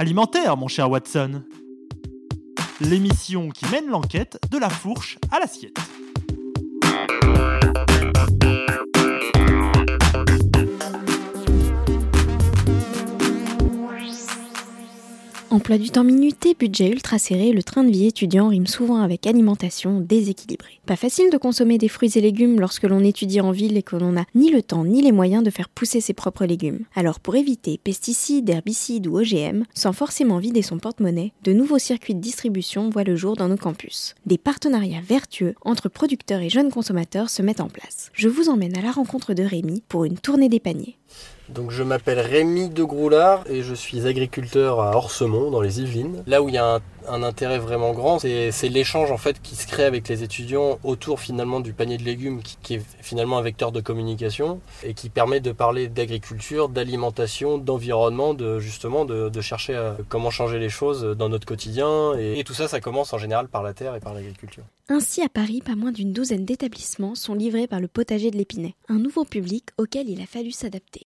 Alimentaire, mon cher Watson. L'émission qui mène l'enquête de la fourche à l'assiette. Emploi du temps minuté, budget ultra serré, le train de vie étudiant rime souvent avec alimentation déséquilibrée. Pas facile de consommer des fruits et légumes lorsque l'on étudie en ville et que l'on n'a ni le temps ni les moyens de faire pousser ses propres légumes. Alors pour éviter pesticides, herbicides ou OGM, sans forcément vider son porte-monnaie, de nouveaux circuits de distribution voient le jour dans nos campus. Des partenariats vertueux entre producteurs et jeunes consommateurs se mettent en place. Je vous emmène à la rencontre de Rémi pour une tournée des paniers. Donc je m'appelle Rémi de Groulard et je suis agriculteur à Orsemont dans les Yvelines. Là où il y a un, intérêt vraiment grand, c'est l'échange en fait qui se crée avec les étudiants autour finalement du panier de légumes qui, est finalement un vecteur de communication et qui permet de parler d'agriculture, d'alimentation, d'environnement, de justement de, chercher à comment changer les choses dans notre quotidien et, et tout ça ça commence en général par la terre et par l'agriculture. Ainsi à Paris, pas moins d'une douzaine d'établissements sont livrés par le potager de l'Épinay, un nouveau public auquel il a fallu s'adapter.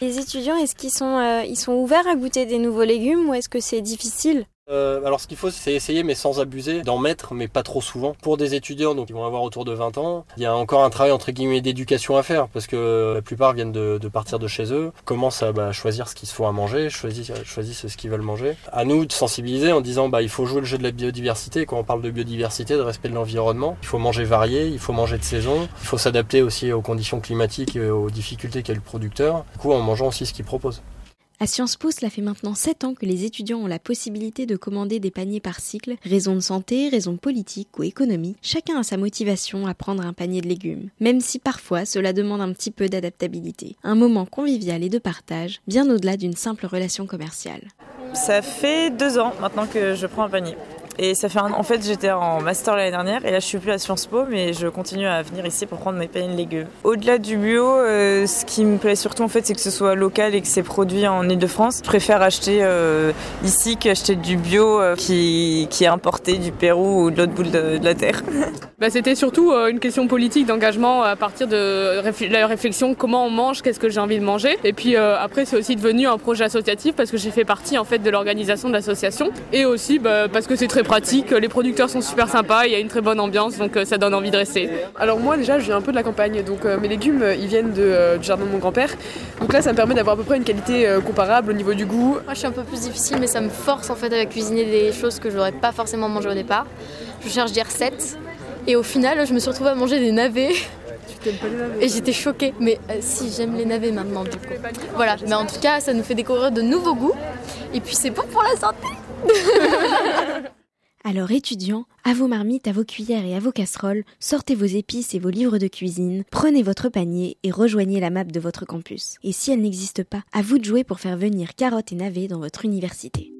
Les étudiants, est-ce qu'ils sont, euh, ils sont ouverts à goûter des nouveaux légumes ou est-ce que c'est difficile? Euh, alors ce qu'il faut c'est essayer mais sans abuser d'en mettre mais pas trop souvent. Pour des étudiants donc ils vont avoir autour de 20 ans, il y a encore un travail entre guillemets d'éducation à faire parce que la plupart viennent de, partir de chez eux, commencent à bah, choisir ce qu'il se faut à manger, choisissent, choisissent ce qu'ils veulent manger. À nous de sensibiliser en disant bah il faut jouer le jeu de la biodiversité. Quand on parle de biodiversité, de respect de l'environnement, il faut manger varié, il faut manger de saison, il faut s'adapter aussi aux conditions climatiques et aux difficultés qu'a le producteur. Du coup en mangeant aussi ce qu'il propose. À Sciences Po, cela fait maintenant 7 ans que les étudiants ont la possibilité de commander des paniers par cycle. Raison de santé, raison politique ou économique, chacun a sa motivation à prendre un panier de légumes, même si parfois cela demande un petit peu d'adaptabilité. Un moment convivial et de partage, bien au-delà d'une simple relation commerciale. Ça fait deux ans maintenant que je prends un panier. Et ça fait un... En fait, j'étais en master l'année dernière et là, je suis plus à Sciences Po, mais je continue à venir ici pour prendre mes paniers de légumes. Au-delà du bio, euh, ce qui me plaît surtout, en fait, c'est que ce soit local et que c'est produit en Ile-de-France. Je préfère acheter euh, ici qu'acheter du bio euh, qui... est importé du Pérou ou de l'autre bout de, la terre. Bah, c'était surtout une question politique d'engagement à partir de la réflexion comment on mange, qu'est-ce que j'ai envie de manger? Et puis après, c'est aussi devenu un projet associatif parce que j'ai fait partie en fait de l'organisation de l'association et aussi bah, parce que c'est très pratique, les producteurs sont super sympas, il y a une très bonne ambiance, donc euh, ça donne envie de rester. Alors moi déjà je viens un peu de la campagne, donc euh, mes légumes ils viennent de, du jardin de mon grand-père, donc là ça me permet d'avoir à peu près une qualité euh, comparable au niveau du goût. Moi je suis un peu plus difficile mais ça me force en fait à cuisiner des choses que je n'aurais pas forcément mangé au départ. Je cherche des recettes et au final je me suis retrouvée à manger des navets. Et j'étais choquée, mais si j'aime les navets maintenant du coup. Voilà, mais en tout cas ça nous fait découvrir de nouveaux goûts et puis c'est bon pour la santé. Alors étudiants, à vos marmites, à vos cuillères et à vos casseroles, sortez vos épices et vos livres de cuisine, prenez votre panier et rejoignez la map de votre campus. Et si elle n'existe pas, à vous de jouer pour faire venir carottes et navets dans votre université.